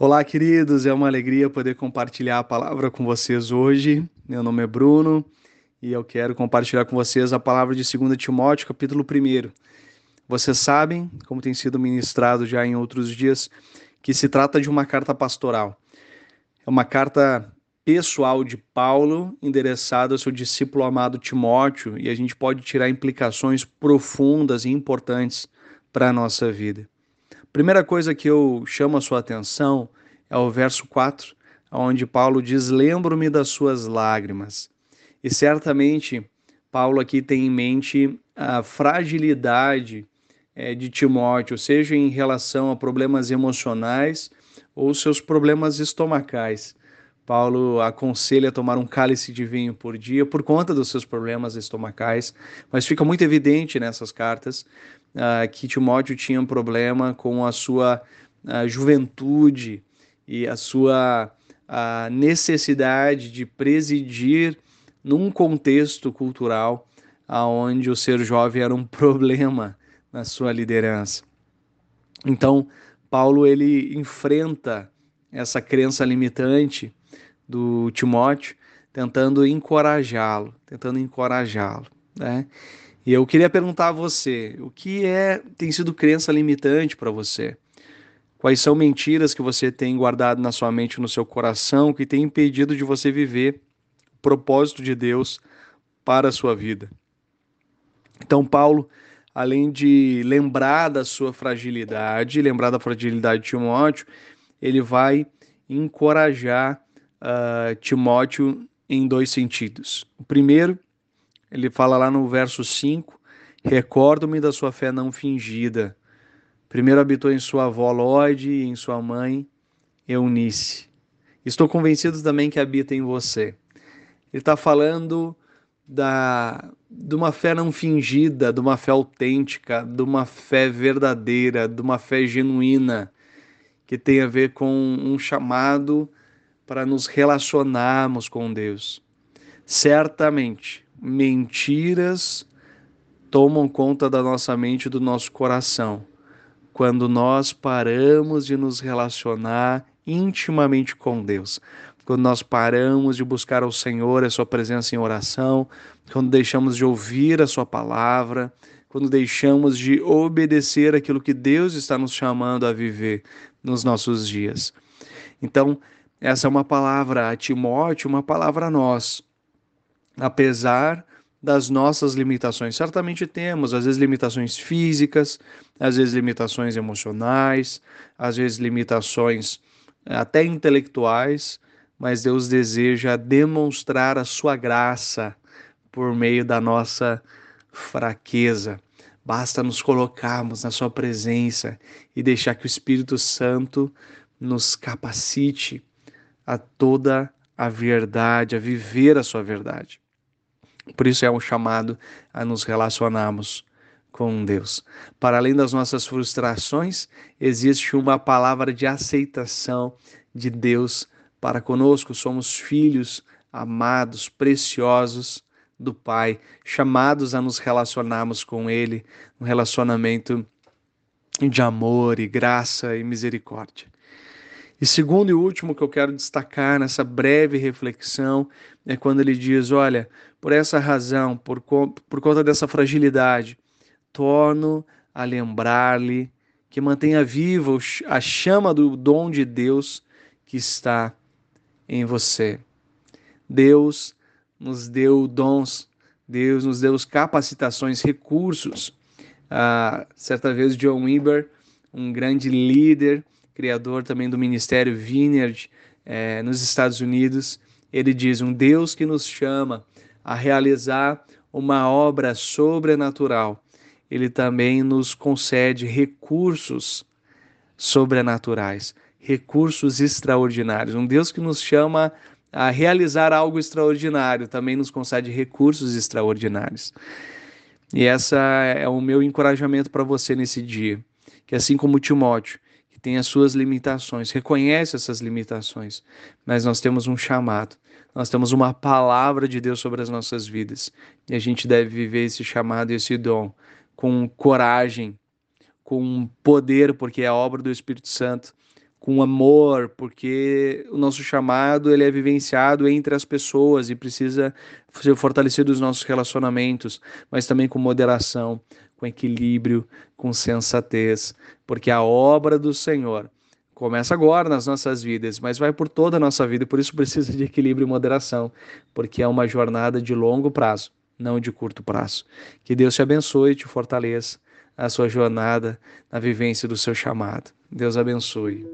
Olá, queridos, é uma alegria poder compartilhar a palavra com vocês hoje. Meu nome é Bruno e eu quero compartilhar com vocês a palavra de 2 Timóteo, capítulo 1. Vocês sabem, como tem sido ministrado já em outros dias, que se trata de uma carta pastoral. É uma carta pessoal de Paulo endereçada ao seu discípulo amado Timóteo e a gente pode tirar implicações profundas e importantes para a nossa vida. Primeira coisa que eu chamo a sua atenção é o verso 4, onde Paulo diz: Lembro-me das suas lágrimas. E certamente Paulo aqui tem em mente a fragilidade é, de Timóteo, seja em relação a problemas emocionais ou seus problemas estomacais. Paulo aconselha a tomar um cálice de vinho por dia por conta dos seus problemas estomacais, mas fica muito evidente nessas cartas uh, que Timóteo tinha um problema com a sua uh, juventude e a sua uh, necessidade de presidir num contexto cultural onde o ser jovem era um problema na sua liderança. Então, Paulo ele enfrenta essa crença limitante do Timóteo, tentando encorajá-lo, tentando encorajá-lo, né? E eu queria perguntar a você, o que é tem sido crença limitante para você? Quais são mentiras que você tem guardado na sua mente, no seu coração, que tem impedido de você viver o propósito de Deus para a sua vida? Então, Paulo, além de lembrar da sua fragilidade, lembrar da fragilidade de Timóteo, ele vai encorajar uh, Timóteo em dois sentidos. O primeiro, ele fala lá no verso 5: Recordo-me da sua fé não fingida. Primeiro habitou em sua avó Lode e em sua mãe Eunice. Estou convencido também que habita em você. Ele está falando da, de uma fé não fingida, de uma fé autêntica, de uma fé verdadeira, de uma fé genuína, que tem a ver com um chamado para nos relacionarmos com Deus. Certamente, mentiras tomam conta da nossa mente e do nosso coração quando nós paramos de nos relacionar intimamente com Deus. Quando nós paramos de buscar ao Senhor a sua presença em oração, quando deixamos de ouvir a sua palavra, quando deixamos de obedecer aquilo que Deus está nos chamando a viver nos nossos dias. Então, essa é uma palavra a Timóteo, uma palavra a nós. Apesar das nossas limitações, certamente temos, às vezes, limitações físicas, às vezes, limitações emocionais, às vezes, limitações eh, até intelectuais, mas Deus deseja demonstrar a sua graça por meio da nossa fraqueza. Basta nos colocarmos na Sua presença e deixar que o Espírito Santo nos capacite a toda a verdade, a viver a sua verdade. Por isso é um chamado a nos relacionarmos com Deus. Para além das nossas frustrações, existe uma palavra de aceitação de Deus para conosco. Somos filhos amados, preciosos do Pai, chamados a nos relacionarmos com Ele, um relacionamento de amor e graça e misericórdia. E segundo e último que eu quero destacar nessa breve reflexão é quando ele diz: Olha, por essa razão, por, por conta dessa fragilidade, torno a lembrar-lhe que mantenha viva a chama do dom de Deus que está em você. Deus nos deu dons, Deus nos deu capacitações, recursos. Ah, certa vez, John Weber, um grande líder, criador também do Ministério Vineyard é, nos Estados Unidos, ele diz: um Deus que nos chama a realizar uma obra sobrenatural, ele também nos concede recursos sobrenaturais, recursos extraordinários. Um Deus que nos chama a realizar algo extraordinário também nos concede recursos extraordinários. E essa é o meu encorajamento para você nesse dia, que assim como Timóteo, que tem as suas limitações, reconhece essas limitações, mas nós temos um chamado, nós temos uma palavra de Deus sobre as nossas vidas e a gente deve viver esse chamado esse dom com coragem, com poder, porque é a obra do Espírito Santo, com amor, porque o nosso chamado ele é vivenciado entre as pessoas e precisa ser fortalecido os nossos relacionamentos, mas também com moderação, com equilíbrio, com sensatez, porque a obra do Senhor começa agora nas nossas vidas, mas vai por toda a nossa vida e por isso precisa de equilíbrio e moderação, porque é uma jornada de longo prazo, não de curto prazo. Que Deus te abençoe e te fortaleça a sua jornada na vivência do seu chamado. Deus abençoe.